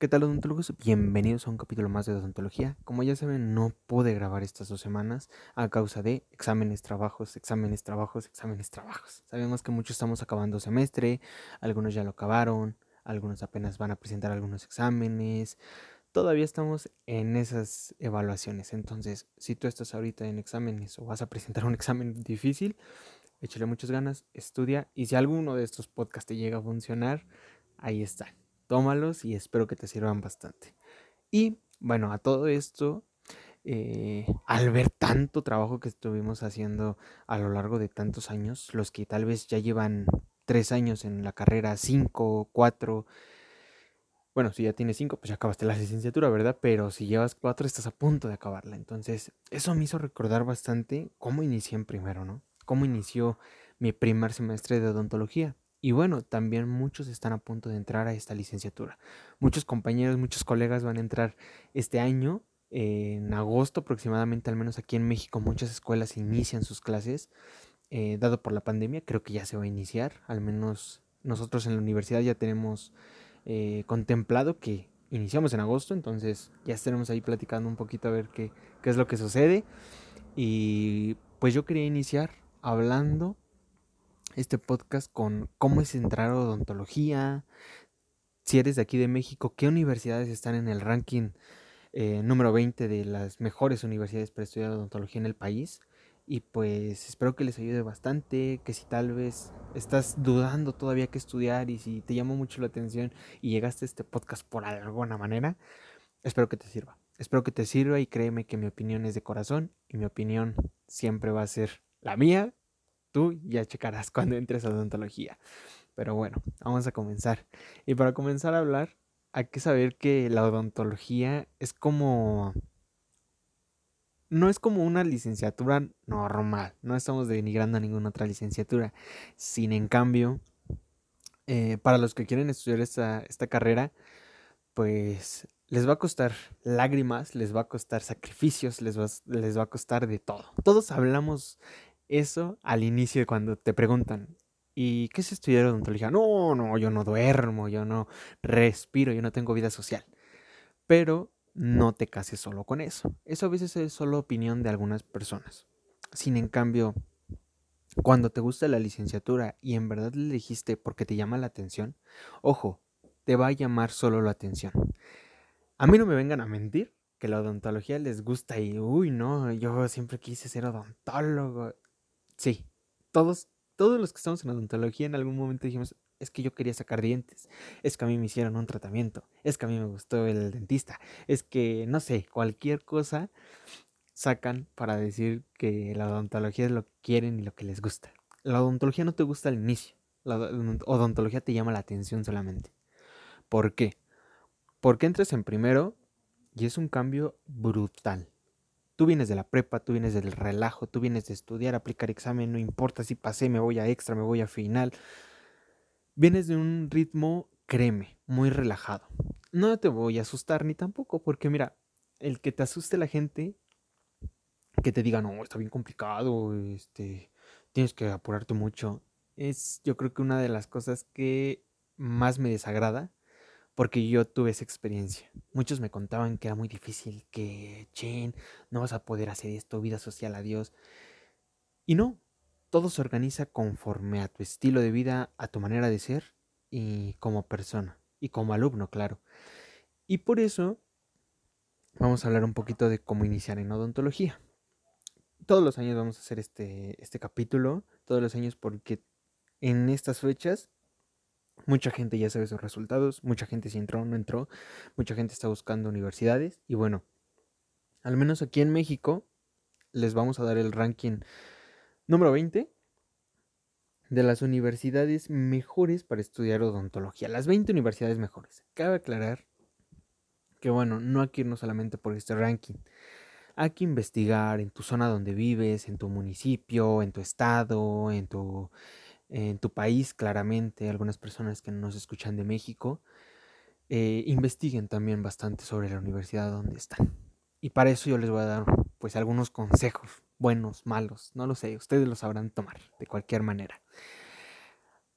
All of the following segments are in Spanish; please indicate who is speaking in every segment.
Speaker 1: ¿Qué tal odontólogos? Bienvenidos a un capítulo más de odontología. Como ya saben, no pude grabar estas dos semanas a causa de exámenes, trabajos, exámenes, trabajos, exámenes, trabajos. Sabemos que muchos estamos acabando semestre, algunos ya lo acabaron, algunos apenas van a presentar algunos exámenes. Todavía estamos en esas evaluaciones. Entonces, si tú estás ahorita en exámenes o vas a presentar un examen difícil, échale muchas ganas, estudia y si alguno de estos podcasts te llega a funcionar, ahí está tómalos y espero que te sirvan bastante. Y bueno, a todo esto, eh, al ver tanto trabajo que estuvimos haciendo a lo largo de tantos años, los que tal vez ya llevan tres años en la carrera, cinco, cuatro, bueno, si ya tienes cinco, pues ya acabaste la licenciatura, ¿verdad? Pero si llevas cuatro, estás a punto de acabarla. Entonces, eso me hizo recordar bastante cómo inicié en primero, ¿no? Cómo inició mi primer semestre de odontología. Y bueno, también muchos están a punto de entrar a esta licenciatura. Muchos compañeros, muchos colegas van a entrar este año, en agosto aproximadamente, al menos aquí en México, muchas escuelas inician sus clases, eh, dado por la pandemia, creo que ya se va a iniciar, al menos nosotros en la universidad ya tenemos eh, contemplado que iniciamos en agosto, entonces ya estaremos ahí platicando un poquito a ver qué, qué es lo que sucede. Y pues yo quería iniciar hablando este podcast con cómo es entrar a odontología, si eres de aquí de México, qué universidades están en el ranking eh, número 20 de las mejores universidades para estudiar odontología en el país. Y pues espero que les ayude bastante, que si tal vez estás dudando todavía que estudiar y si te llamó mucho la atención y llegaste a este podcast por alguna manera, espero que te sirva. Espero que te sirva y créeme que mi opinión es de corazón y mi opinión siempre va a ser la mía Tú ya checarás cuando entres a odontología. Pero bueno, vamos a comenzar. Y para comenzar a hablar, hay que saber que la odontología es como... No es como una licenciatura normal, no estamos denigrando a ninguna otra licenciatura. Sin en cambio, eh, para los que quieren estudiar esta, esta carrera, pues les va a costar lágrimas, les va a costar sacrificios, les va, les va a costar de todo. Todos hablamos eso al inicio cuando te preguntan, ¿y qué es estudiar odontología? No, no, yo no duermo, yo no respiro, yo no tengo vida social. Pero no te cases solo con eso. Eso a veces es solo opinión de algunas personas. Sin en cambio, cuando te gusta la licenciatura y en verdad le dijiste porque te llama la atención, ojo, te va a llamar solo la atención. A mí no me vengan a mentir que la odontología les gusta y, uy, no, yo siempre quise ser odontólogo. Sí, todos, todos los que estamos en odontología en algún momento dijimos, es que yo quería sacar dientes, es que a mí me hicieron un tratamiento, es que a mí me gustó el dentista, es que, no sé, cualquier cosa sacan para decir que la odontología es lo que quieren y lo que les gusta. La odontología no te gusta al inicio, la odontología te llama la atención solamente. ¿Por qué? Porque entras en primero y es un cambio brutal. Tú vienes de la prepa, tú vienes del relajo, tú vienes de estudiar, aplicar examen, no importa si pasé, me voy a extra, me voy a final. Vienes de un ritmo, créeme, muy relajado. No te voy a asustar ni tampoco, porque mira, el que te asuste la gente, que te diga, no, está bien complicado, este, tienes que apurarte mucho, es yo creo que una de las cosas que más me desagrada porque yo tuve esa experiencia. Muchos me contaban que era muy difícil, que, chen, no vas a poder hacer esto, vida social, adiós. Y no, todo se organiza conforme a tu estilo de vida, a tu manera de ser y como persona, y como alumno, claro. Y por eso vamos a hablar un poquito de cómo iniciar en odontología. Todos los años vamos a hacer este, este capítulo, todos los años porque en estas fechas Mucha gente ya sabe sus resultados, mucha gente si entró o no entró, mucha gente está buscando universidades y bueno, al menos aquí en México les vamos a dar el ranking número 20 de las universidades mejores para estudiar odontología. Las 20 universidades mejores. Cabe aclarar que bueno, no hay que irnos solamente por este ranking. Hay que investigar en tu zona donde vives, en tu municipio, en tu estado, en tu en tu país, claramente, algunas personas que nos escuchan de México, eh, investiguen también bastante sobre la universidad donde están. Y para eso yo les voy a dar pues algunos consejos, buenos, malos, no lo sé, ustedes lo sabrán tomar de cualquier manera.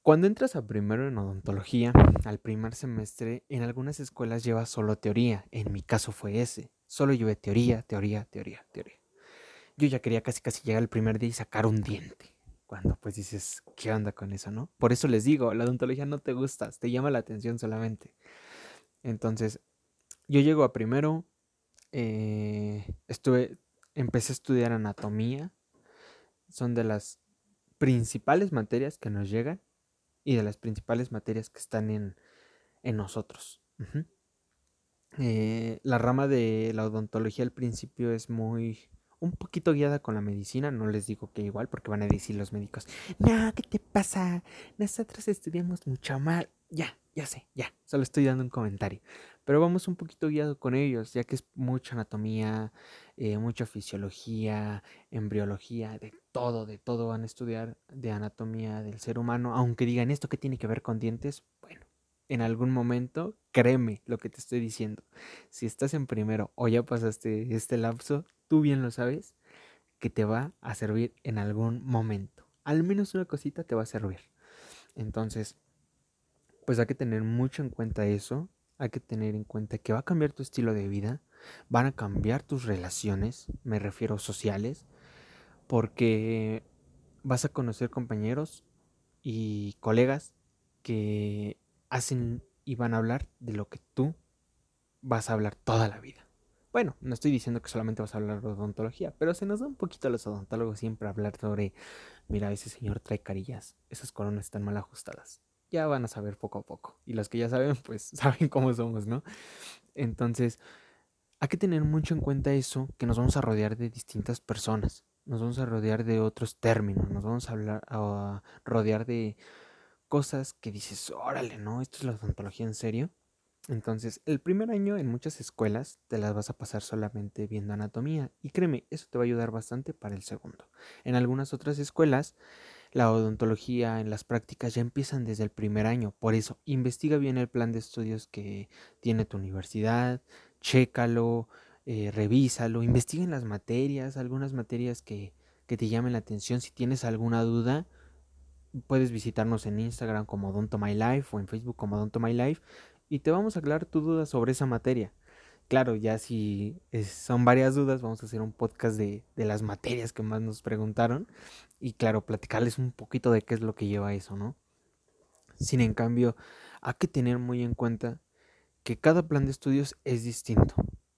Speaker 1: Cuando entras a primero en odontología, al primer semestre, en algunas escuelas llevas solo teoría. En mi caso fue ese. Solo llevé teoría, teoría, teoría, teoría. Yo ya quería casi casi llegar el primer día y sacar un diente. Cuando pues dices, ¿qué onda con eso, no? Por eso les digo, la odontología no te gusta, te llama la atención solamente. Entonces, yo llego a primero, eh, estuve, empecé a estudiar anatomía. Son de las principales materias que nos llegan y de las principales materias que están en, nosotros. Eh, la rama de la odontología al principio es muy un poquito guiada con la medicina, no les digo que igual porque van a decir los médicos, no, ¿qué te pasa? Nosotros estudiamos mucho mal. Ya, ya sé, ya, solo estoy dando un comentario. Pero vamos un poquito guiado con ellos, ya que es mucha anatomía, eh, mucha fisiología, embriología, de todo, de todo van a estudiar de anatomía del ser humano. Aunque digan esto que tiene que ver con dientes, bueno, en algún momento, créeme lo que te estoy diciendo. Si estás en primero o ya pasaste este lapso, tú bien lo sabes, que te va a servir en algún momento. Al menos una cosita te va a servir. Entonces, pues hay que tener mucho en cuenta eso hay que tener en cuenta que va a cambiar tu estilo de vida, van a cambiar tus relaciones, me refiero sociales, porque vas a conocer compañeros y colegas que hacen y van a hablar de lo que tú vas a hablar toda la vida. Bueno, no estoy diciendo que solamente vas a hablar de odontología, pero se nos da un poquito a los odontólogos siempre hablar sobre, mira, ese señor trae carillas, esas coronas están mal ajustadas ya van a saber poco a poco. Y los que ya saben, pues saben cómo somos, ¿no? Entonces, hay que tener mucho en cuenta eso, que nos vamos a rodear de distintas personas, nos vamos a rodear de otros términos, nos vamos a hablar a rodear de cosas que dices, órale, ¿no? Esto es la odontología en serio. Entonces, el primer año en muchas escuelas te las vas a pasar solamente viendo anatomía y créeme, eso te va a ayudar bastante para el segundo. En algunas otras escuelas la odontología en las prácticas ya empiezan desde el primer año. Por eso, investiga bien el plan de estudios que tiene tu universidad, chécalo, eh, revísalo, investiga en las materias, algunas materias que, que te llamen la atención. Si tienes alguna duda, puedes visitarnos en Instagram como Odonto My Life o en Facebook como Odonto My Life y te vamos a aclarar tu duda sobre esa materia. Claro, ya si son varias dudas, vamos a hacer un podcast de, de, las materias que más nos preguntaron y claro, platicarles un poquito de qué es lo que lleva eso, ¿no? Sin en cambio, hay que tener muy en cuenta que cada plan de estudios es distinto.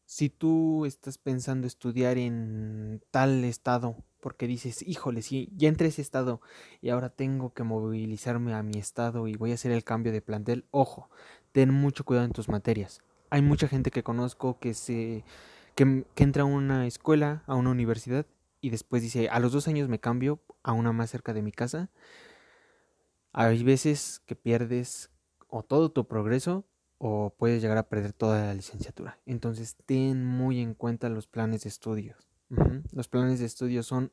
Speaker 1: Si tú estás pensando estudiar en tal estado, porque dices, híjole, si ya entré a ese estado y ahora tengo que movilizarme a mi estado y voy a hacer el cambio de plantel, ojo, ten mucho cuidado en tus materias hay mucha gente que conozco que se que, entra a una escuela, a una universidad y después dice, a los dos años me cambio a una más cerca de mi casa. Hay veces que pierdes o todo tu progreso o puedes llegar a perder toda la licenciatura. Entonces ten muy en cuenta los planes de estudios. Los planes de estudios son,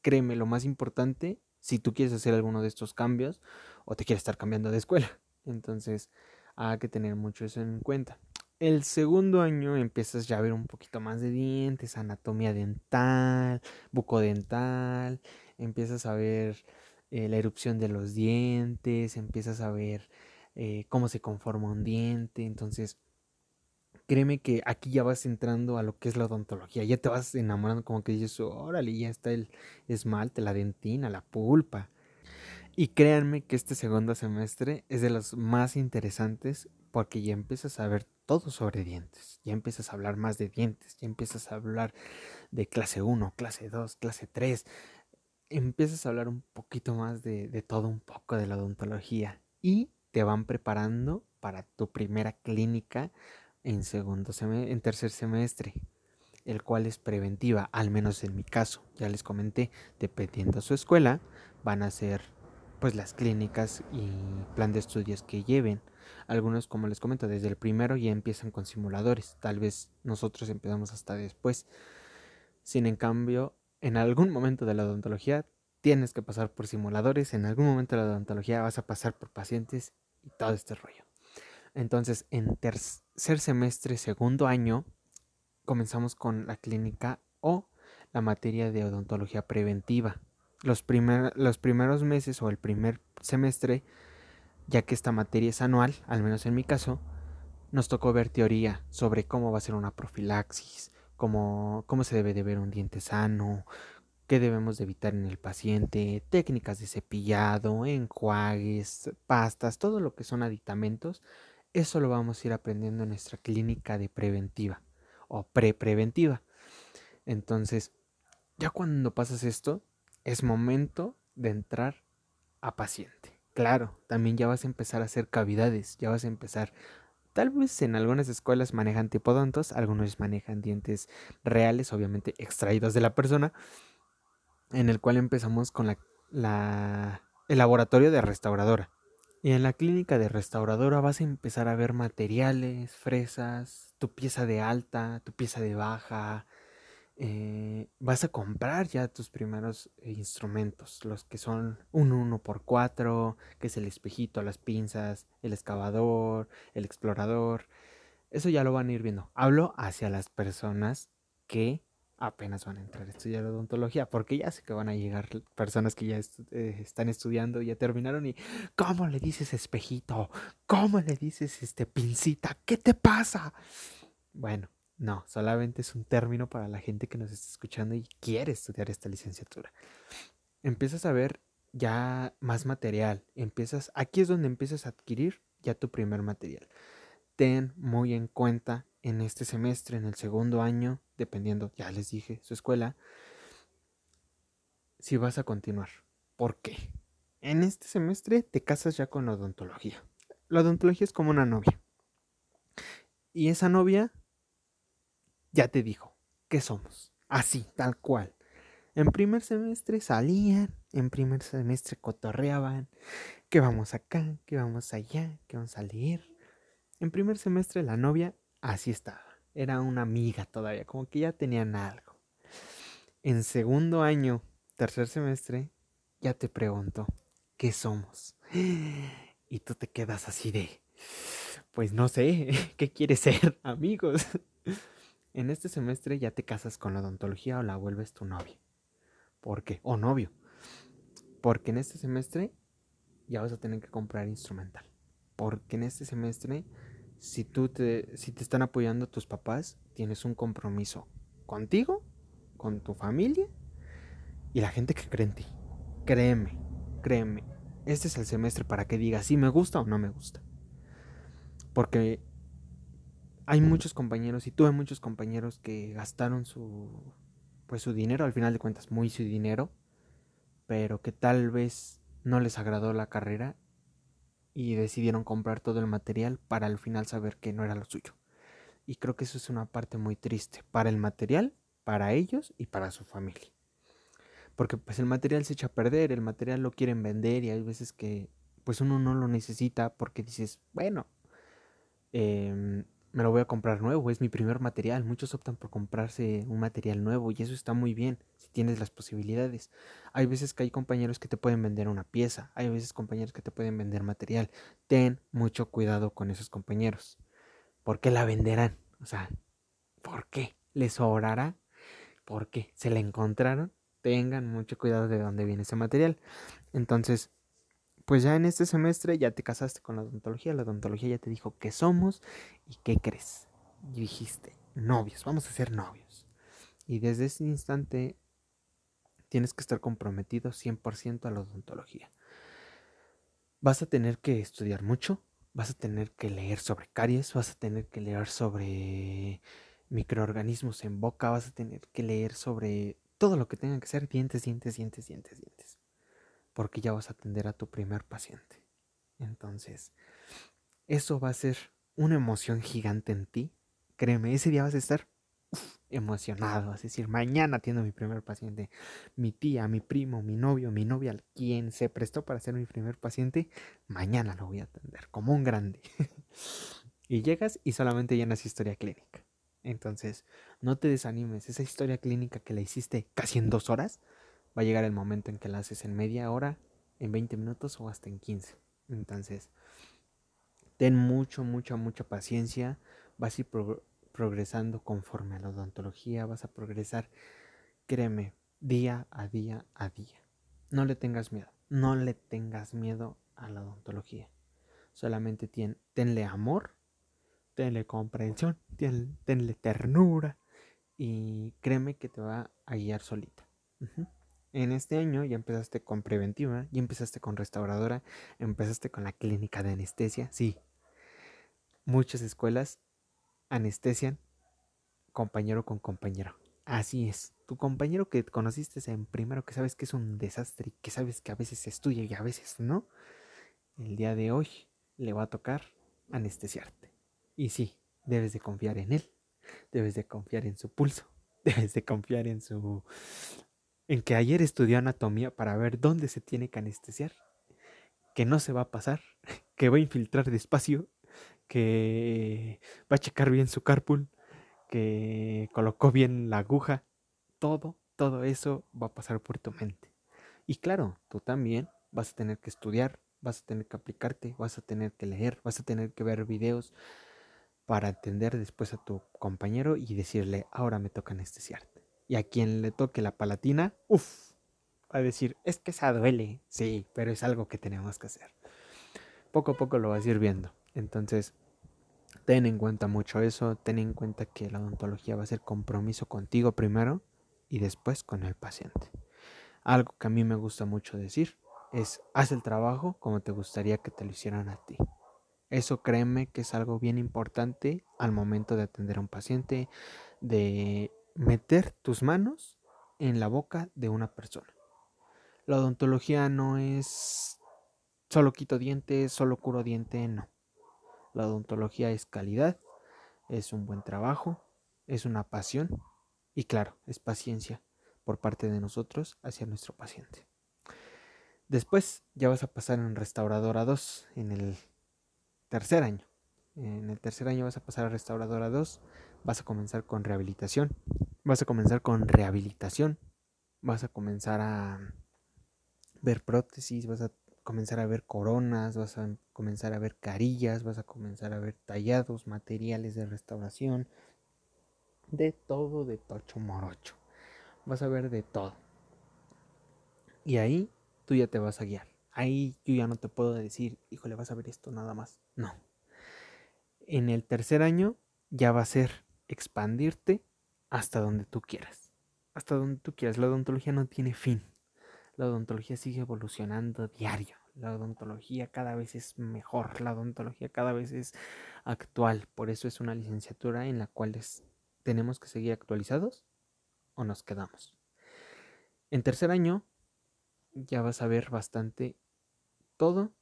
Speaker 1: créeme, lo más importante si tú quieres hacer alguno de estos cambios o te quieres estar cambiando de escuela. Entonces hay que tener mucho eso en cuenta. El segundo año empiezas ya a ver un poquito más de dientes, anatomía dental, bucodental, empiezas a ver eh, la erupción de los dientes, empiezas a ver eh, cómo se conforma un diente, entonces créeme que aquí ya vas entrando a lo que es la odontología, ya te vas enamorando como que dices, órale, ya está el esmalte, la dentina, la pulpa. Y créanme que este segundo semestre es de los más interesantes porque ya empiezas a ver todo sobre dientes, ya empiezas a hablar más de dientes, ya empiezas a hablar de clase 1, clase 2, clase 3, empiezas a hablar un poquito más de, de todo un poco de la odontología y te van preparando para tu primera clínica en segundo en tercer semestre, el cual es preventiva, al menos en mi caso. Ya les comenté, dependiendo de su escuela, van a ser pues las clínicas y plan de estudios que lleven. Algunos, como les comento, desde el primero ya empiezan con simuladores. Tal vez nosotros empezamos hasta después. Sin en cambio, en algún momento de la odontología tienes que pasar por simuladores. En algún momento de la odontología vas a pasar por pacientes y todo este rollo. Entonces, en tercer semestre, segundo año, comenzamos con la clínica o la materia de odontología preventiva. los, primeros meses o el primer semestre, ya que esta materia es anual, al menos en mi caso, nos tocó ver teoría sobre cómo va a ser una profilaxis, cómo se debe de ver un diente sano, qué debemos de evitar en el paciente, técnicas de cepillado, enjuagues, pastas, todo lo que son aditamentos, eso lo vamos a ir aprendiendo en nuestra clínica de preventiva o pre-preventiva. Entonces, ya cuando pasas esto, es momento de entrar a paciente. Claro, también ya vas a empezar a hacer cavidades, ya vas a empezar Tal vez en algunas escuelas manejan tipodontos, algunos manejan dientes reales, obviamente extraídos de la persona, en el cual empezamos con la, el laboratorio de restauradora. Y en la clínica de restauradora vas a empezar a ver materiales, fresas, tu pieza de alta, tu pieza de baja, eh, vas a comprar ya tus primeros instrumentos, los que son un 1x4, que es el espejito, las pinzas, el excavador, el explorador. Eso ya lo van a ir viendo. Hablo hacia las personas que apenas van a entrar a estudiar odontología, porque ya sé que van a llegar personas que ya eh, están estudiando, ya terminaron y ¿cómo le dices espejito? ¿Cómo le dices este pincita? ¿Qué te pasa? Bueno, no, solamente es un término para la gente que nos está escuchando y quiere estudiar esta licenciatura. Empiezas a ver ya más material, empiezas, aquí es donde empiezas a adquirir ya tu primer material. Ten muy en cuenta en este semestre, en el segundo año, dependiendo, ya les dije, su escuela, si vas a continuar. ¿Por qué? En este semestre te casas ya con la odontología. La odontología es como una novia. Y esa novia ya te dijo, ¿qué somos? Así, tal cual. En primer semestre salían, en primer semestre cotorreaban, que vamos acá, que vamos allá, que vamos a leer. En primer semestre la novia así estaba, era una amiga todavía, como que ya tenían algo. En segundo año, tercer semestre, ya te pregunto, ¿qué somos? Y tú te quedas así de, pues no sé, ¿qué quieres ser, amigos? En este semestre ya te casas con la odontología o la vuelves tu novia. ¿Por qué? O novio. Porque en este semestre ya vas a tener que comprar instrumental. Porque en este semestre, si tú te, si te están apoyando tus papás, tienes un compromiso contigo, con tu familia y la gente que cree en ti. Créeme, créeme. Este es el semestre para que digas si me gusta o no me gusta. Porque hay muchos compañeros y tuve muchos compañeros que gastaron su pues su dinero, al final de cuentas muy su dinero, pero que tal vez no les agradó la carrera y decidieron comprar todo el material para al final saber que no era lo suyo. Y creo que eso es una parte muy triste para el material, para ellos y para su familia. Porque pues el material se echa a perder, el material lo quieren vender y hay veces que pues uno no lo necesita porque dices, bueno, eh, me lo voy a comprar nuevo, es mi primer material. Muchos optan por comprarse un material nuevo y eso está muy bien si tienes las posibilidades. Hay veces que hay compañeros que te pueden vender una pieza, hay veces compañeros que te pueden vender material. Ten mucho cuidado con esos compañeros. ¿Por qué la venderán? O sea, ¿por qué? ¿Les sobrará? ¿Por qué? ¿Se la encontraron? Tengan mucho cuidado de dónde viene ese material. Entonces, pues ya en este semestre ya te casaste con la odontología, la odontología ya te dijo qué somos y qué crees. Y dijiste, novios, vamos a ser novios. Y desde ese instante tienes que estar comprometido 100% a la odontología. Vas a tener que estudiar mucho, vas a tener que leer sobre caries, vas a tener que leer sobre microorganismos en boca, vas a tener que leer sobre todo lo que tenga que ser dientes, dientes, dientes, dientes, dientes porque ya vas a atender a tu primer paciente. Entonces, eso va a ser una emoción gigante en ti. Créeme, ese día vas a estar emocionado, a decir, mañana atiendo a mi primer paciente. Mi tía, mi primo, mi novio, mi novia, quien se prestó para ser mi primer paciente, mañana lo voy a atender, como un grande. y llegas y solamente llenas historia clínica. Entonces, no te desanimes, esa historia clínica que la hiciste casi en dos horas, va a llegar el momento en que la haces en media hora, en 20 minutos o hasta en 15. Entonces, ten mucho, mucha, mucha paciencia. Vas a ir progresando conforme a la odontología, vas a progresar, créeme, día a día a día. no le tengas miedo, no le tengas miedo a la odontología. Solamente tenle amor, tenle comprensión, tenle ternura y créeme que te va a guiar solita. En este año ya empezaste con preventiva, ya empezaste con restauradora, empezaste con la clínica de anestesia. Sí, muchas escuelas anestesian compañero con compañero. Así es. Tu compañero que conociste en primero, que sabes que es un desastre y que sabes que a veces estudia y a veces no, el día de hoy le va a tocar anestesiarte. Y sí, debes de confiar en él, debes de confiar en su pulso, debes de confiar en su... en que ayer estudió anatomía para ver dónde se tiene que anestesiar, que no se va a pasar, que va a infiltrar despacio, que va a checar bien su carpool, que colocó bien la aguja, todo, todo eso va a pasar por tu mente. Y claro, tú también vas a tener que estudiar, vas a tener que aplicarte, vas a tener que leer, vas a tener que ver videos para atender después a tu compañero y decirle, ahora me toca anestesiarte. Y a quien le toque la palatina, uff, va a decir, es que esa duele. Sí, pero es algo que tenemos que hacer. Poco a poco lo vas a ir viendo. Entonces, ten en cuenta mucho eso, ten en cuenta que la odontología va a ser compromiso contigo primero y después con el paciente. Algo que a mí me gusta mucho decir es, haz el trabajo como te gustaría que te lo hicieran a ti. Eso créeme que es algo bien importante al momento de atender a un paciente, de meter tus manos en la boca de una persona. La odontología no es solo quito dientes, solo curo diente, no. La odontología es calidad, es un buen trabajo, es una pasión y claro, es paciencia por parte de nosotros hacia nuestro paciente. Después ya vas a pasar en restauradora 2 en el tercer año. En el tercer año vas a pasar a restauradora 2, vas a comenzar con rehabilitación, vas a comenzar con rehabilitación, vas a comenzar a ver prótesis, vas a comenzar a ver coronas, vas a comenzar a ver carillas, vas a comenzar a ver tallados, materiales de restauración, de todo de tocho morocho. Vas a ver de todo. Y ahí tú ya te vas a guiar. Ahí yo ya no te puedo decir, híjole, vas a ver esto nada más. No. En el tercer año ya va a ser expandirte hasta donde tú quieras. Hasta donde tú quieras. La odontología no tiene fin. La odontología sigue evolucionando diario. La odontología cada vez es mejor. La odontología cada vez es actual. Por eso es una licenciatura en la cual tenemos que seguir actualizados o nos quedamos. En tercer año ya vas a ver bastante todo,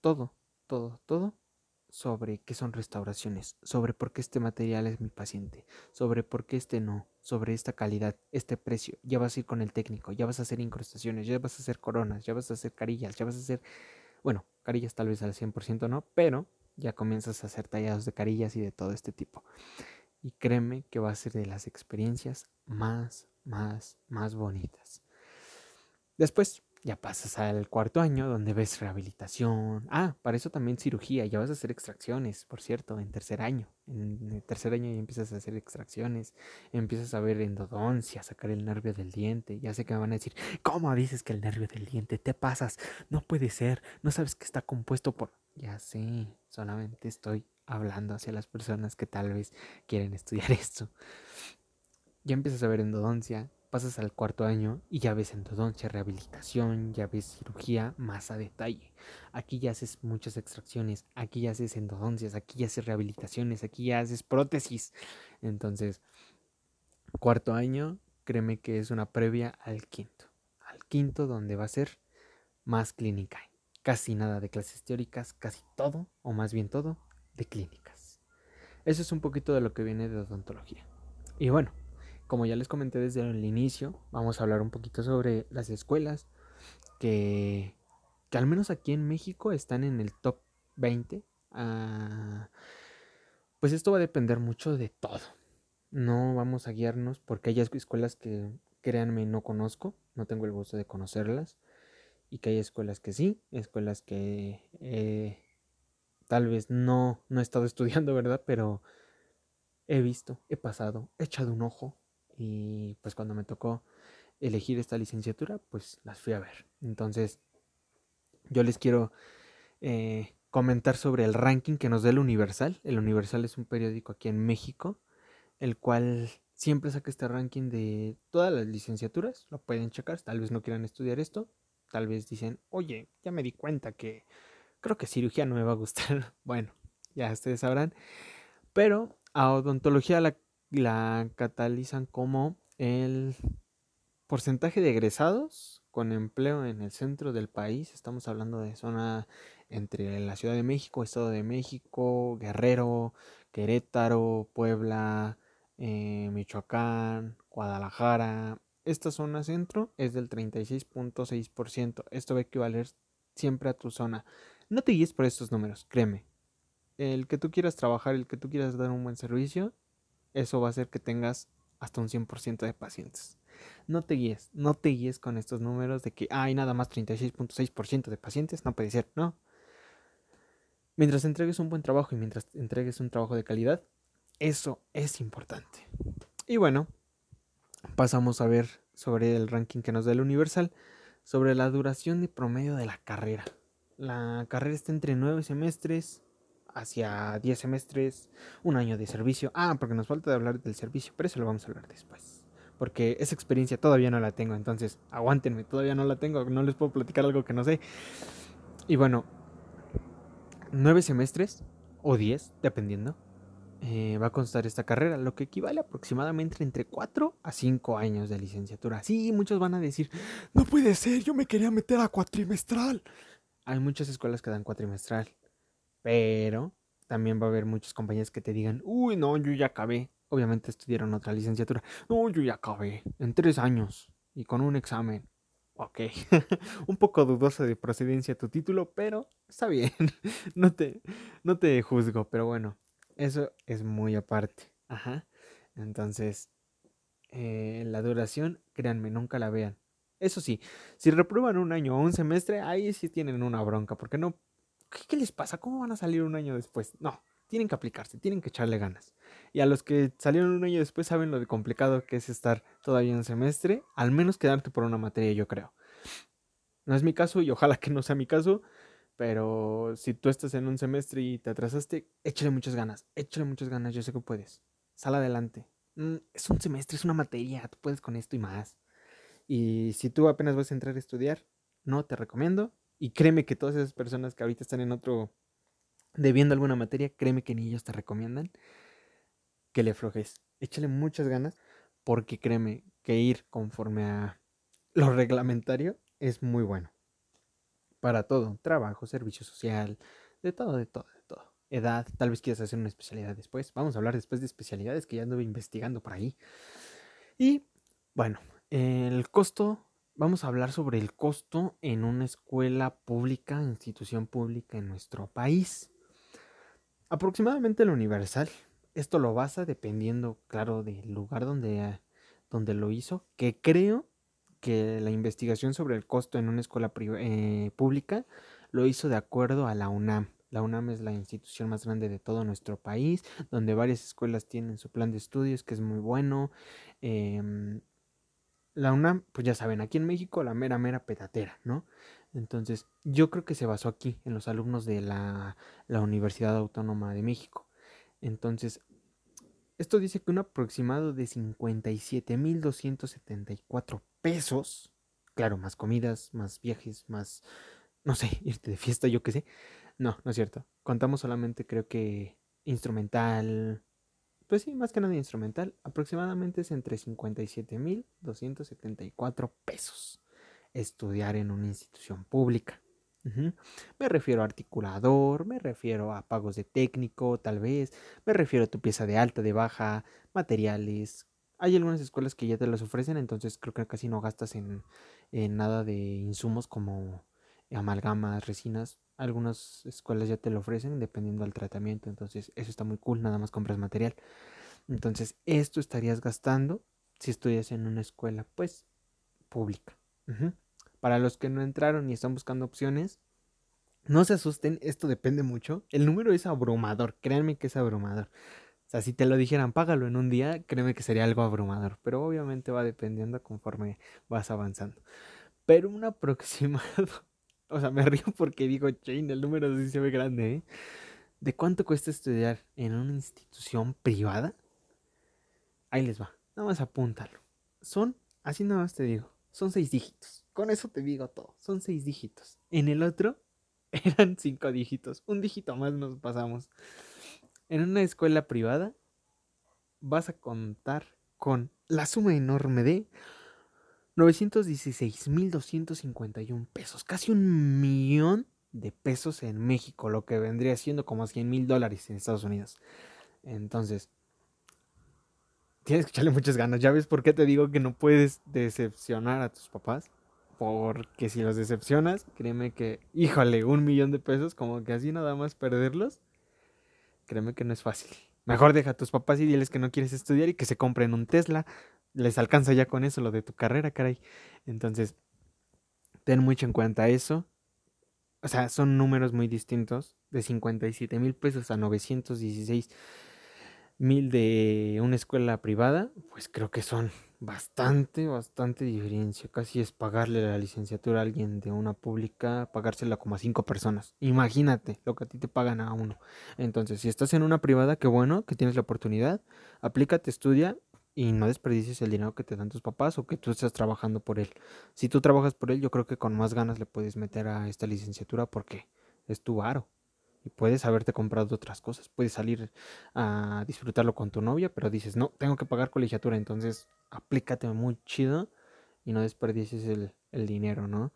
Speaker 1: todo, todo, todo sobre qué son restauraciones, sobre por qué este material es mi paciente, sobre por qué este no, sobre esta calidad, este precio. Ya vas a ir con el técnico, ya vas a hacer incrustaciones, ya vas a hacer coronas, ya vas a hacer carillas, ya vas a hacer, bueno, carillas tal vez al 100% no, pero ya comienzas a hacer tallados de carillas y de todo este tipo. Y créeme que va a ser de las experiencias más, más, más bonitas. Después ya pasas al cuarto año donde ves rehabilitación. Ah, para eso también cirugía. Ya vas a hacer extracciones, por cierto, en tercer año. En el tercer año ya empiezas a hacer extracciones. Empiezas a ver endodoncia, sacar el nervio del diente. Ya sé que me van a decir, ¿cómo dices que el nervio del diente te pasas? No puede ser. No sabes que está compuesto por... Ya sé, solamente estoy hablando hacia las personas que tal vez quieren estudiar esto. Ya empiezas a ver endodoncia, pasas al cuarto año y ya ves endodoncia, rehabilitación, ya ves cirugía más a detalle. Aquí ya haces muchas extracciones, aquí ya haces endodoncias, aquí ya haces rehabilitaciones, aquí ya haces prótesis. Entonces, cuarto año, créeme que es una previa al quinto. Al quinto donde va a ser más clínica. Casi nada de clases teóricas, casi todo, o más bien todo, de clínicas. Eso es un poquito de lo que viene de odontología. Y bueno, como ya les comenté desde el inicio, vamos a hablar un poquito sobre las escuelas que, que al menos aquí en México están en el top 20. Ah, pues esto va a depender mucho de todo. No vamos a guiarnos porque hay escuelas que, créanme, no conozco, no tengo el gusto de conocerlas. Y que hay escuelas que sí, escuelas que eh, tal vez no, no he estado estudiando, ¿verdad? Pero he visto, he pasado, he echado un ojo y pues cuando me tocó elegir esta licenciatura, pues las fui a ver. Entonces, yo les quiero eh, comentar sobre el ranking que nos da el Universal. El Universal es un periódico aquí en México, el cual siempre saca este ranking de todas las licenciaturas. Lo pueden checar, tal vez no quieran estudiar esto, tal vez dicen, oye, ya me di cuenta que creo que cirugía no me va a gustar. bueno, ya ustedes sabrán. Pero a odontología la, la catalizan como el porcentaje de egresados con empleo en el centro del país. Estamos hablando de zona entre la Ciudad de México, Estado de México, Guerrero, Querétaro, Puebla, eh, Michoacán, Guadalajara. Esta zona centro es del 36.6%. Esto va a equivaler siempre a tu zona. No te guíes por estos números, créeme. El que tú quieras trabajar, el que tú quieras dar un buen servicio, eso va a hacer que tengas hasta un 100% de pacientes. No te guíes, no te guíes con estos números de que hay nada más 36.6% de pacientes, no puede ser, no. Mientras entregues un buen trabajo y mientras entregues un trabajo de calidad, eso es importante. Y bueno, pasamos a ver sobre el ranking que nos da el Universal, sobre la duración de promedio de la carrera. La carrera está entre 9 semestres hacia 10 semestres, un año de servicio. Ah, porque nos falta de hablar del servicio, pero eso lo vamos a hablar después porque esa experiencia todavía no la tengo, entonces aguántenme, todavía no la tengo, no les puedo platicar algo que no sé. Y bueno, nueve semestres o diez, dependiendo, eh, va a constar esta carrera, lo que equivale aproximadamente entre cuatro a cinco años de licenciatura. Sí, muchos van a decir, no puede ser, yo me quería meter a cuatrimestral. Hay muchas escuelas que dan cuatrimestral, pero también va a haber muchas compañías que te digan, uy, no, yo ya acabé obviamente estudiaron otra licenciatura. No, yo ya acabé en tres años y con un examen. Ok, un poco dudoso de procedencia tu título, pero está bien. no, te, no te juzgo, pero bueno, eso es muy aparte. Ajá. Entonces, eh, la duración, créanme, nunca la vean. Eso sí, si reprueban un año o un semestre, ahí sí tienen una bronca, porque no... ¿Qué les pasa? ¿Cómo van a salir un año después? No, tienen que aplicarse, tienen que echarle ganas. Y a los que salieron un año después saben lo complicado que es estar todavía un semestre, al menos quedarte por una materia, yo creo. No es mi caso y ojalá que no sea mi caso, pero si tú estás en un semestre y te atrasaste, échale muchas ganas, échale muchas ganas, yo sé que puedes. Sal adelante. Mm, es un semestre, es una materia, tú puedes con esto y más. Y si tú apenas vas a entrar a estudiar, no te recomiendo. Y créeme que todas esas personas que ahorita están en otro debiendo alguna materia, créeme que ni ellos te recomiendan que le aflojes. Échale muchas ganas porque créeme que ir conforme a lo reglamentario es muy bueno. Para todo, trabajo, servicio social, de todo, de todo, de todo. Edad, tal vez quieras hacer una especialidad después. Vamos a hablar después de especialidades que ya anduve investigando por ahí. Y bueno, el costo, vamos a hablar sobre el costo en una escuela pública, institución pública en nuestro país. Aproximadamente el universal. Esto lo basa dependiendo, claro, del lugar donde, donde lo hizo, que creo que la investigación sobre el costo en una escuela eh, pública lo hizo de acuerdo a la UNAM. La UNAM es la institución más grande de todo nuestro país, donde varias escuelas tienen su plan de estudios, que es muy bueno. Em, la UNAM, pues ya saben, aquí en México la mera, mera petatera, ¿no? Entonces, yo creo que se basó aquí, en los alumnos de la, Universidad Autónoma de México. Entonces, esto dice que un aproximado de 57.274 pesos, claro, más comidas, más viajes, más, no sé, irte de fiesta, yo qué sé. No, no es cierto. Contamos solamente, creo que instrumental, pues sí, más que nada instrumental, aproximadamente es entre 57.274 pesos estudiar en una institución pública. Me refiero a articulador, me refiero a pagos de técnico, tal vez, me refiero a tu pieza de alta, de baja, materiales. Hay algunas escuelas que ya te las ofrecen, entonces creo que casi no gastas en, en nada de insumos como amalgamas, resinas. Algunas escuelas ya te lo ofrecen dependiendo del tratamiento, entonces eso está muy cool, nada más compras material. Entonces esto estarías gastando si estudias en una escuela pues pública. Para los que no entraron y están buscando opciones, no se asusten, esto depende mucho. El número es abrumador, créanme que es abrumador. O sea, si te lo dijeran, págalo en un día, créeme que sería algo abrumador. Pero obviamente va dependiendo conforme vas avanzando. Pero un aproximado. O sea, me río porque digo, chain, el número sí se ve grande, ¿eh? ¿De cuánto cuesta estudiar en una institución privada? Ahí les va. Nada más apúntalo. Son, así nada más te digo, son seis dígitos. Con eso te digo todo. Son seis dígitos. En el otro eran cinco dígitos. Un dígito más nos pasamos. En una escuela privada vas a contar con la suma enorme de 916.251 pesos. Casi un millón de pesos en México, lo que vendría siendo como 100 mil dólares en Estados Unidos. Entonces, tienes que echarle muchas ganas. ¿Ya ves por qué te digo que no puedes decepcionar a tus papás? Porque si los decepcionas, créeme que, híjole, un millón de pesos, como que así nada más perderlos, créeme que no es fácil. Mejor deja a tus papás y diles que no quieres estudiar y que se compren un Tesla. Les alcanza ya con eso lo de tu carrera, caray. Entonces, ten mucho en cuenta eso o sea, son números muy distintos, de 57 mil pesos a 916 mil de una escuela privada, pues creo que son bastante, bastante diferencia. Casi es pagarle la licenciatura a alguien de una pública, pagársela como a cinco personas. Imagínate lo que a ti te pagan a uno. Entonces, si estás en una privada, qué bueno que tienes la oportunidad, aplícate, estudia y no desperdicies el dinero que te dan tus papás o que tú estás trabajando por él. Si tú trabajas por él, yo creo que con más ganas le puedes meter a esta licenciatura porque es tu varo. Y puedes haberte comprado otras cosas. Puedes salir a disfrutarlo con tu novia, pero dices, no, tengo que pagar colegiatura. Entonces, aplícate muy chido y no desperdicies el, el dinero, ¿no?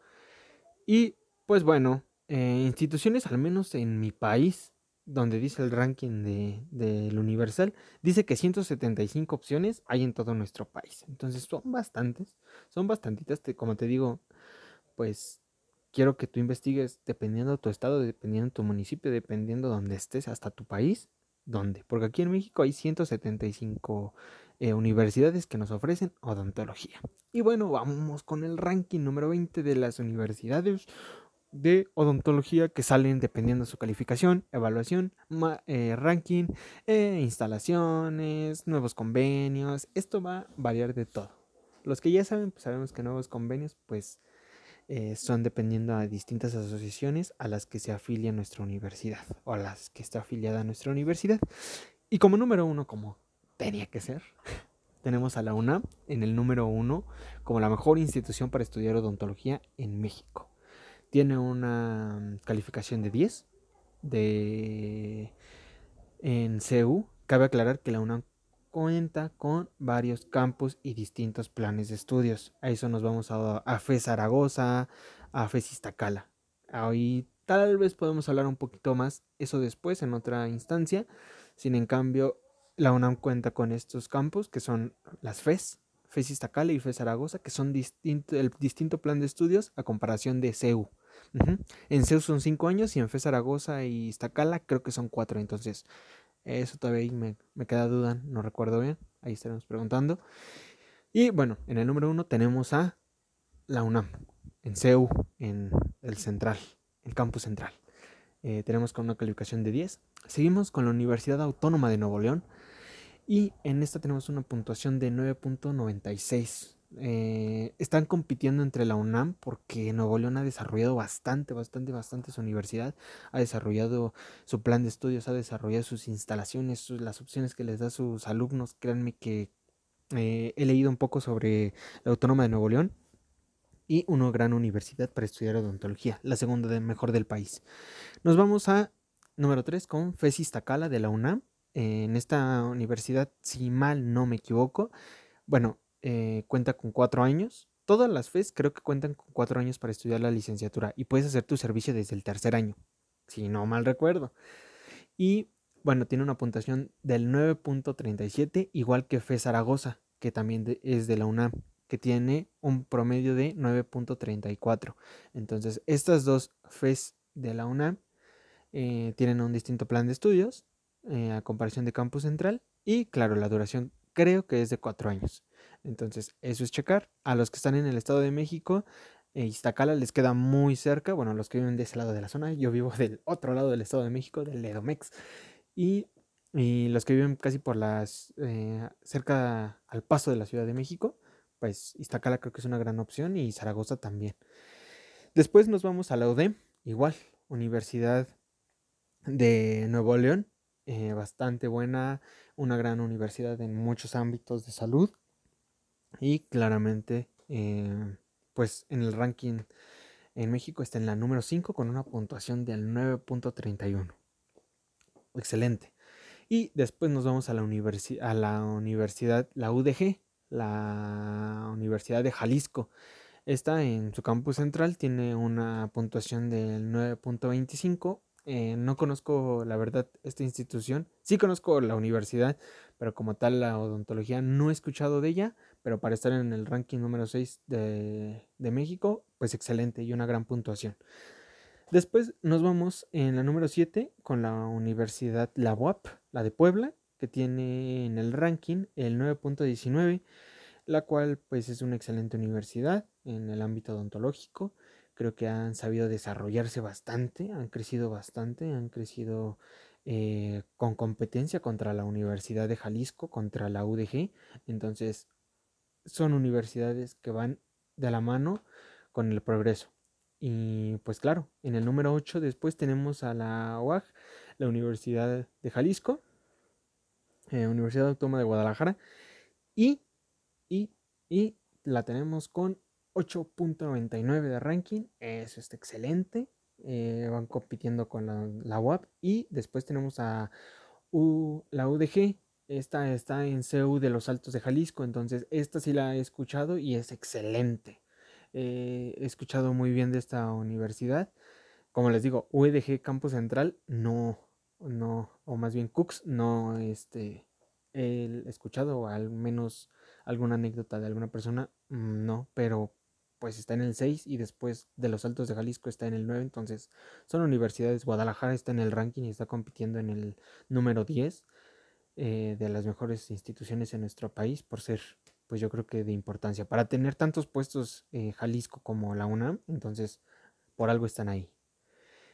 Speaker 1: Y pues bueno, eh, instituciones, al menos en mi país, donde dice el ranking del de, Universal, dice que 175 opciones hay en todo nuestro país. Entonces son bastantes, son bastantitas. como te digo, pues quiero que tú investigues dependiendo de tu estado, dependiendo de tu municipio, dependiendo de donde estés, hasta tu país, dónde. Porque aquí en México hay 175 eh, universidades que nos ofrecen odontología. Y bueno, vamos con el ranking número 20 de las universidades de odontología que salen dependiendo de su calificación, evaluación, eh, ranking, eh, instalaciones, nuevos convenios. Esto va a variar de todo. Los que ya saben, pues sabemos que nuevos convenios pues eh, son dependiendo a distintas asociaciones a las que se afilia nuestra universidad o a las que está afiliada nuestra universidad. Y como número uno, como tenía que ser, tenemos a la UNAM en el número uno como la mejor institución para estudiar odontología en México tiene una mm, calificación de 10 de en CEU. Cabe aclarar que la UNAM cuenta con varios campus y distintos planes de estudios. A eso nos vamos a, a FE Zaragoza, a FE Iztacala. Ahí tal vez podemos hablar un poquito más eso después en otra instancia. Sin en cambio, la UNAM cuenta con estos campus que son las FES, FES Iztacala y FES Zaragoza, que son el distinto plan de estudios a comparación de CEU. En Zeus son cinco años y en Fe Zaragoza y Iztacala creo que son cuatro. Entonces, eso todavía me, me queda duda, no recuerdo bien. Ahí estaremos preguntando. Y bueno, en el número uno tenemos a la UNAM, en CEU, en el central, el campus central. Eh, tenemos con una calificación de 10. Seguimos con la Universidad Autónoma de Nuevo León. Y en esta tenemos una puntuación de 9.96. Eh, están compitiendo entre la UNAM porque Nuevo León ha desarrollado bastante, bastante, bastante su universidad, ha desarrollado su plan de estudios, ha desarrollado sus instalaciones, las opciones que les da a sus alumnos. Créanme que eh, he leído un poco sobre la Autónoma de Nuevo León y una gran universidad para estudiar odontología, la segunda de mejor del país. Nos vamos a número 3 con FESIS Tacala de la UNAM. en esta universidad, si mal no me equivoco, bueno, eh, cuenta con cuatro años. Todas las FES creo que cuentan con cuatro años para estudiar la licenciatura y puedes hacer tu servicio desde el tercer año, si no mal recuerdo. Y bueno, tiene una puntuación del 9.37, igual que FES Zaragoza, que también es de la UNAM, que tiene un promedio de 9.34. Entonces, estas dos FES de la UNAM eh, tienen un distinto plan de estudios eh, a comparación de Campus Central y, claro, la duración creo que es de cuatro años. Entonces, eso es checar. A los que están en el Estado de México, eh, Iztacala les queda muy cerca. Bueno, los que viven de ese lado de la zona, yo vivo del otro lado del Estado de México, del Edomex. Y Y los que viven casi por las, eh, cerca al paso de la Ciudad de México, pues Iztacala creo que es una gran opción y Zaragoza también. Después nos vamos a la UDEM, igual, Universidad de Nuevo León, eh, bastante buena, una gran universidad en muchos ámbitos de salud y claramente, eh, pues en el ranking en México está en la número 5 con una puntuación del 9.31. Excelente. Y después nos vamos a la, a la universidad, la UDG, la Universidad de Jalisco. Esta en su campus central tiene una puntuación del 9.25. Eh, no conozco la verdad esta institución. Sí conozco la universidad, pero como tal la odontología no he escuchado de ella. Pero para estar en el ranking número 6 de, de México, pues excelente y una gran puntuación. Después nos vamos en la número 7 con la Universidad La UAP, la de Puebla, que tiene en el ranking el 9.19, la cual pues es una excelente universidad en el ámbito odontológico. Creo que han sabido desarrollarse bastante, han crecido bastante, han crecido eh, con competencia contra la Universidad de Jalisco, contra la UDG. Entonces, son universidades que van de la mano con el progreso. Y pues claro, en el número 8 después tenemos a la UAG, la Universidad de Jalisco, eh, Universidad Autónoma de Guadalajara, y, y, y la tenemos con 8.99 de ranking, eso está excelente, eh, van compitiendo con la, la, UAP, y después tenemos a la UDG, esta está en CEU de los Altos de Jalisco, entonces esta sí la he escuchado y es excelente. Eh, he escuchado muy bien de esta universidad. Como les digo, UEDG Campus Central no, no, o más bien Cooks, no este, he escuchado al menos alguna anécdota de alguna persona, mm, no, pero pues está en el 6 y después de los Altos de Jalisco está en el 9, entonces son universidades, Guadalajara está en el ranking y está compitiendo en el número 10 eh, de las mejores instituciones en nuestro país por ser pues yo creo que de importancia. Para tener tantos puestos eh, Jalisco como la UNAM, entonces por algo están ahí.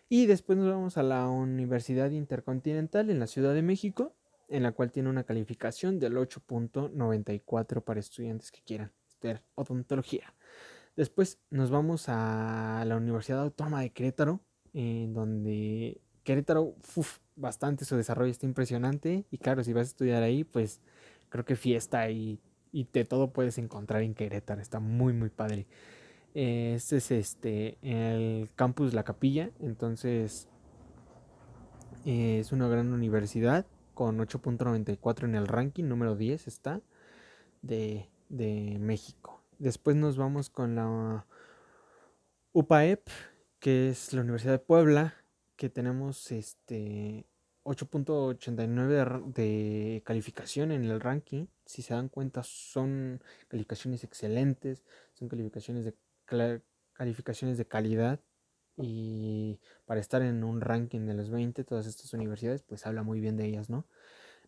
Speaker 1: Y después nos vamos a la Universidad Intercontinental en la Ciudad de México, en la cual tiene una calificación del 8.94 para estudiantes que quieran estudiar odontología. Después nos vamos a la Universidad Autónoma de Querétaro, en donde Querétaro, bastante su desarrollo está impresionante. Y claro, si vas a estudiar ahí, pues creo que fiesta y y de todo puedes encontrar en Querétaro. Está muy, muy padre. Este es este, el campus La Capilla. Entonces, es una gran universidad con 8.94 en el ranking. Número 10 está de, de México. Después nos vamos con la UPAEP, que es la Universidad de Puebla, que tenemos este 8.89 de, calificación en el ranking. Si se dan cuenta, son calificaciones excelentes, son calificaciones de, calificaciones de calidad. Y para estar en un ranking de los 20, todas estas universidades, pues habla muy bien de ellas, ¿no?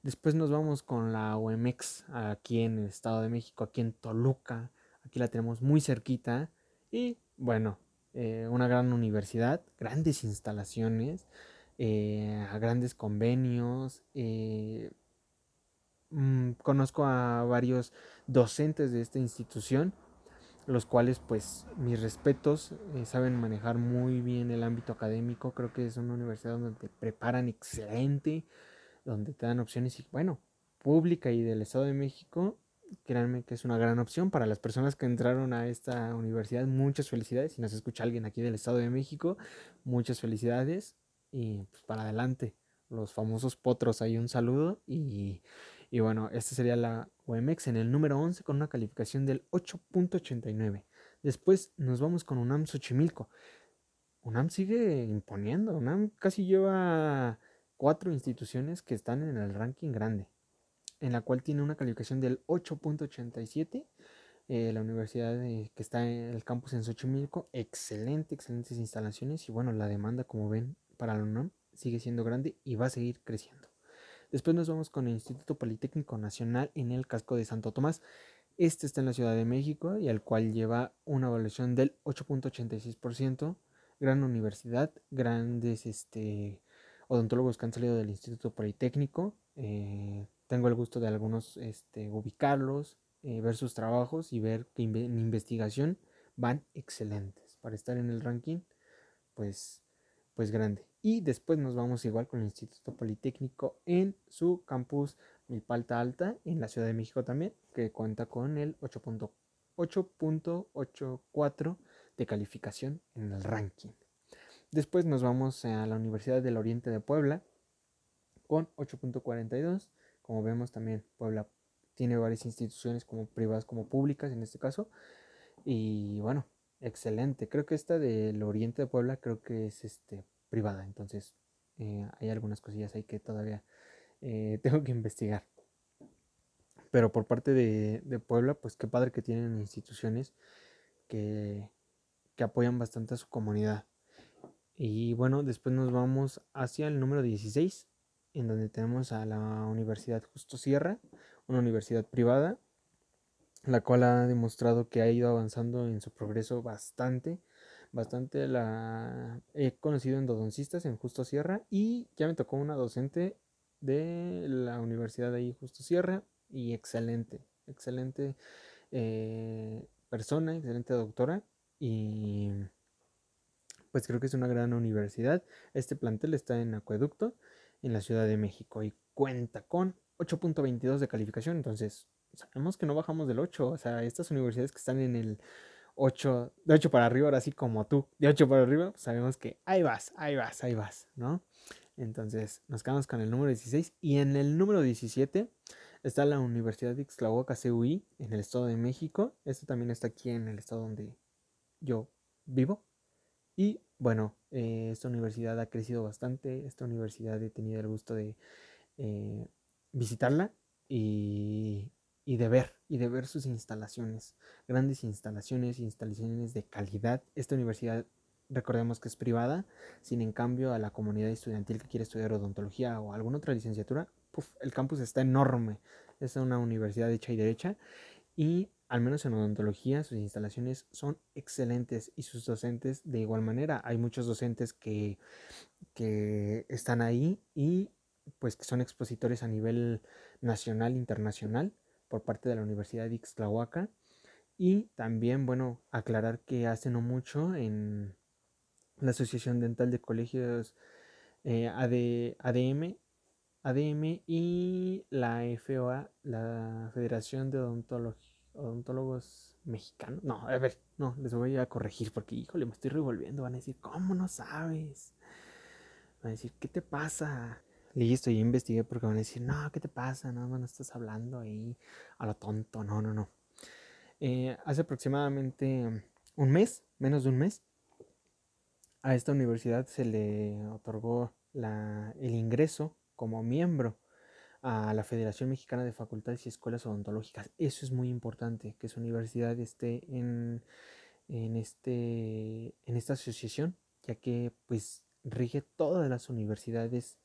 Speaker 1: Después nos vamos con la OMX aquí en el Estado de México, aquí en Toluca. Aquí la tenemos muy cerquita. Y bueno, eh, una gran universidad, grandes instalaciones. Eh, a grandes convenios. Eh, mm, conozco a varios docentes de esta institución, los cuales pues mis respetos, eh, saben manejar muy bien el ámbito académico, creo que es una universidad donde te preparan excelente, donde te dan opciones y bueno, pública y del Estado de México, créanme que es una gran opción para las personas que entraron a esta universidad. Muchas felicidades. Si nos escucha alguien aquí del Estado de México, muchas felicidades y pues para adelante. Los famosos potros, ahí un saludo y, y bueno, esta sería la OMX en el número 11 con una calificación del 8.89. Después nos vamos con UNAM Xochimilco. UNAM sigue imponiendo. UNAM casi lleva cuatro instituciones que están en el ranking grande, en la cual tiene una calificación del 8.87. Eh, la universidad que está en el campus en Xochimilco, excelente, excelentes instalaciones y bueno, la demanda como ven para la UNAM sigue siendo grande y va a seguir creciendo. Después nos vamos con el Instituto Politécnico Nacional en el casco de Santo Tomás. Este está en la Ciudad de México y al cual lleva una evaluación del 8.86%. Gran universidad, grandes este, odontólogos que han salido del Instituto Politécnico Eh, tengo el gusto de algunos este, ubicarlos, eh, ver sus trabajos y ver que en investigación van excelentes. Para estar en el ranking, pues, pues grande. Y después nos vamos igual con el Instituto Politécnico en su campus Milpalta Alta, en la Ciudad de México también, que cuenta con el 8.84 de calificación en el ranking. Después nos vamos a la Universidad del Oriente de Puebla con 8.42. Como vemos también Puebla tiene varias instituciones como privadas como públicas en este caso. Y bueno, excelente. Creo que esta del Oriente de Puebla creo que es este privada. Entonces, eh, hay algunas cosillas ahí que todavía eh, tengo que investigar. Pero por parte de, Puebla, pues qué padre que tienen instituciones que, que apoyan bastante a su comunidad. Y bueno, después nos vamos hacia el número 16, en donde tenemos a la Universidad Justo Sierra, una universidad privada, la cual ha demostrado que ha ido avanzando en su progreso bastante bastante la he conocido en endodoncistas en Justo Sierra y ya me tocó una docente de la universidad de ahí Justo Sierra y excelente, excelente eh, persona, excelente doctora y pues creo que es una gran universidad. Este plantel está en Acueducto, en la Ciudad de México y cuenta con 8.22 de calificación, entonces sabemos que no bajamos del 8, o sea, estas universidades que están en el 8, de 8 para arriba, ahora sí como tú, de 8 para arriba, pues sabemos que ahí vas, ahí vas, ahí vas, ¿no? Entonces nos quedamos con el número 16 y en el número 17 está la Universidad de Ixtlahuaca CUI en el Estado de México. Esto también está aquí en el estado donde yo vivo. Y bueno, eh, esta universidad ha crecido bastante. Esta universidad he tenido el gusto de eh, visitarla y y de ver, y de ver sus instalaciones, grandes instalaciones, instalaciones de calidad. Esta universidad, recordemos que es privada, sin en cambio a la comunidad estudiantil que quiere estudiar odontología o alguna otra licenciatura, el campus está enorme. Es una universidad hecha y derecha y al menos en odontología sus instalaciones son excelentes y sus docentes de igual manera. Hay muchos docentes que, que están ahí y pues que son expositores a nivel nacional, internacional por parte de la Universidad de Ixtlahuaca. Y también, bueno, aclarar que hace no mucho en la Asociación Dental de Colegios eh, ADM, ADM y la FOA, la Federación de Odontólogos Mexicanos. No, a ver, no, les voy a corregir porque, híjole, me estoy revolviendo. Van a decir, ¿cómo no sabes? Van a decir, ¿qué te pasa? Listo, yo investigué porque van a decir, no, ¿qué te pasa? No, no estás hablando ahí a lo tonto. No, no, no. Eh, hace aproximadamente un mes, menos de un mes, a esta universidad se le otorgó la, el ingreso como miembro a la Federación Mexicana de Facultades y Escuelas Odontológicas. Eso es muy importante, que su universidad esté en, en, este, en esta asociación, ya que pues rige todas las universidades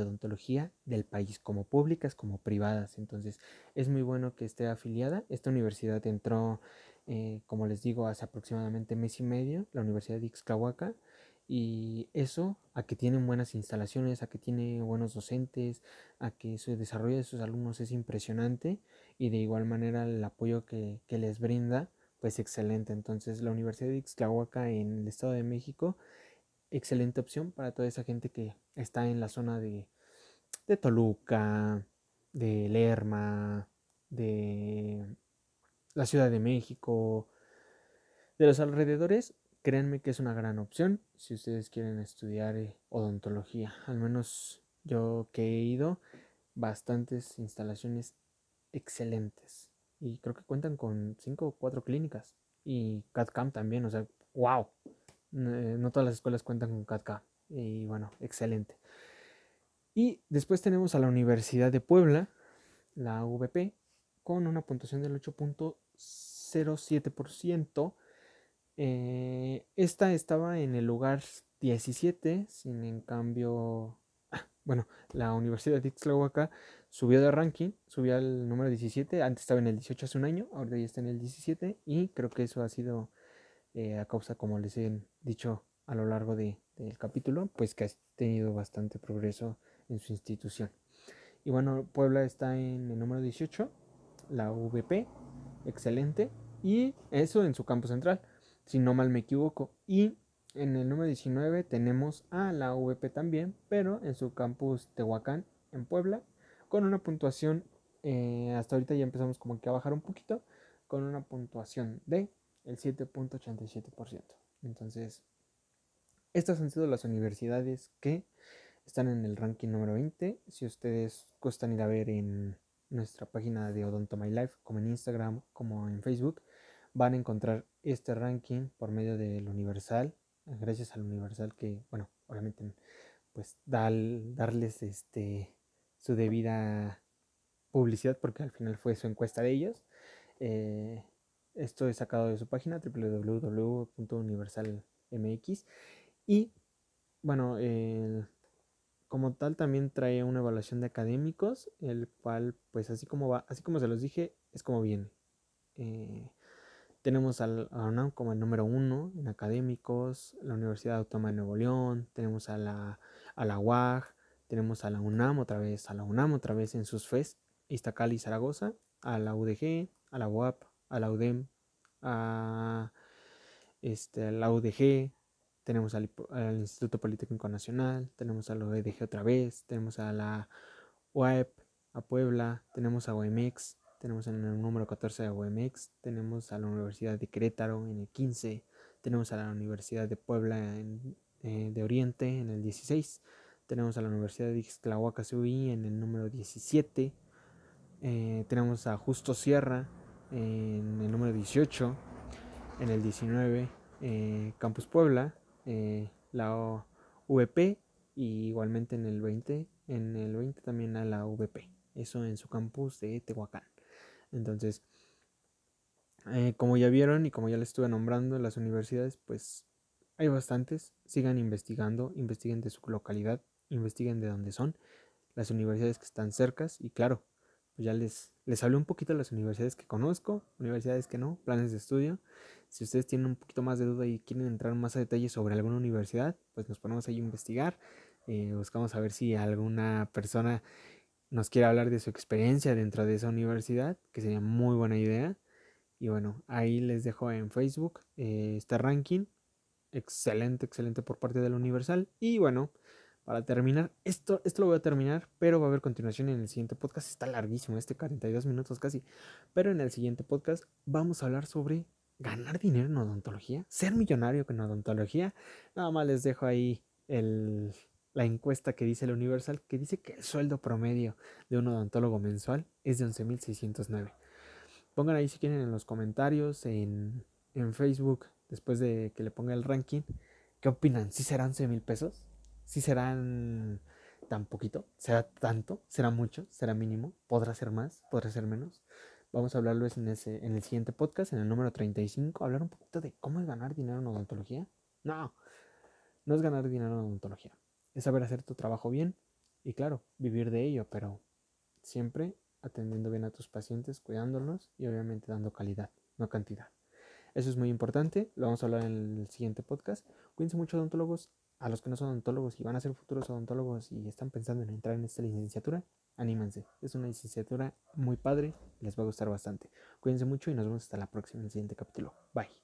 Speaker 1: de odontología del país, como públicas como privadas. Entonces es muy bueno que esté afiliada. Esta universidad entró, eh, como les digo, hace aproximadamente mes y medio, la Universidad de Ixtlahuaca. Y eso a que tienen buenas instalaciones, a que tiene buenos docentes, a que su desarrollo de sus alumnos es impresionante y de igual manera el apoyo que, les brinda, pues excelente. Entonces la Universidad de Ixtlahuaca en el Estado de México excelente opción para toda esa gente que está en la zona de, de Toluca, de Lerma, de la Ciudad de México, de los alrededores. Créanme que es una gran opción si ustedes quieren estudiar eh, odontología. Al menos yo que he ido, bastantes instalaciones excelentes. Y creo que cuentan con 5 o 4 clínicas. Y CAD-CAM también, o sea, wow. Eh, no todas las escuelas cuentan con CADCA. Y bueno, excelente. Y después tenemos a la Universidad de Puebla, la UVP, con una puntuación del 8.07%. Eh, esta estaba en el lugar 17, sin en cambio, bueno, la Universidad de Ixtlahuaca subió de ranking, subió al número 17, antes estaba en el 18 hace un año, ahora ya está en el 17 y creo que eso ha sido eh, a causa, como les he dicho a lo largo de, del capítulo, pues que ha tenido bastante progreso en su institución. Y bueno, Puebla está en el número 18, la VP, excelente. Y eso en su campo central, si no mal me equivoco. Y en el número 19 tenemos a la VP también, pero en su campus Tehuacán, en Puebla, con una puntuación, eh, hasta ahorita ya empezamos como que a bajar un poquito, con una puntuación de el 7.87%. Entonces, estas han sido las universidades que están en el ranking número 20. Si ustedes gustan ir a ver en nuestra página de Odonto My Life, como en Instagram, como en Facebook, van a encontrar este ranking por medio del Universal, gracias al Universal que, bueno, obviamente, pues darles este su debida publicidad porque al final fue su encuesta de ellos. Eh, esto es sacado de su página www.universalmx y bueno, como tal también trae una evaluación de académicos, el cual pues así como va, así como se los dije, es como viene. Eh, tenemos al, a UNAM como el número uno en académicos, la Universidad Autónoma de Nuevo León, tenemos a la, UAG, tenemos a la UNAM otra vez, a la UNAM otra vez en sus FES, Iztacali y Zaragoza, a la UDG, a la UAP, a la UDEM, a, este, la UDG, tenemos al, Instituto Politécnico Nacional, tenemos a la UDG otra vez, tenemos a la UAEP, a Puebla, tenemos a UMX, tenemos en el número 14 a UMX, tenemos a la Universidad de Querétaro en el 15, tenemos a la Universidad de Puebla en, eh, de Oriente en el 16, tenemos a la Universidad de Ixtlahuaca en el número 17, eh, tenemos a Justo Sierra en el número 18, en el 19 eh, Campus Puebla, la VP y igualmente en el 20, en el 20 también a la VP, eso en su campus de Tehuacán. Entonces, eh, como ya vieron y como ya les estuve nombrando, las universidades, pues hay bastantes. Sigan investigando, investiguen de su localidad, investiguen de dónde son, las universidades que están cercas y claro, pues ya les, les hablé un poquito de las universidades que conozco, universidades que no, planes de estudio. Si ustedes tienen un poquito más de duda y quieren entrar más a detalle sobre alguna universidad, pues nos ponemos ahí a investigar. Eh, buscamos a ver si alguna persona nos quiere hablar de su experiencia dentro de esa universidad, que sería muy buena idea. Y bueno, ahí les dejo en Facebook eh, este ranking. Excelente, excelente por parte de la Universal. Y bueno, para terminar, esto, esto lo voy a terminar, pero va a haber continuación en el siguiente podcast. Está larguísimo, este 42 minutos casi. Pero en el siguiente podcast vamos a hablar sobre ganar dinero en odontología, ser millonario con odontología. Nada más les dejo ahí el, la encuesta que dice la Universal, que dice que el sueldo promedio de un odontólogo mensual es de 11.609. Pongan ahí si quieren en los comentarios, en, en, Facebook, después de que le ponga el ranking, ¿qué opinan? ¿Si serán 11 mil pesos? ¿Si serán tan poquito? ¿Será tanto? ¿Será mucho? ¿Será mínimo? ¿Podrá ser más? ¿Podrá ser menos? Vamos a hablarlo en, ese, en el siguiente podcast, en el número 35, hablar un poquito de cómo es ganar dinero en odontología. No, no es ganar dinero en odontología es saber hacer tu trabajo bien y claro, vivir de ello, pero siempre atendiendo bien a tus pacientes, cuidándolos y obviamente dando calidad, no cantidad. Eso es muy importante, lo vamos a hablar en el siguiente podcast. Cuídense mucho odontólogos, a los que no son odontólogos y van a ser futuros odontólogos y están pensando en entrar en esta licenciatura, anímense. Es una licenciatura muy padre, les va a gustar bastante. Cuídense mucho y nos vemos hasta la próxima en el siguiente capítulo. Bye.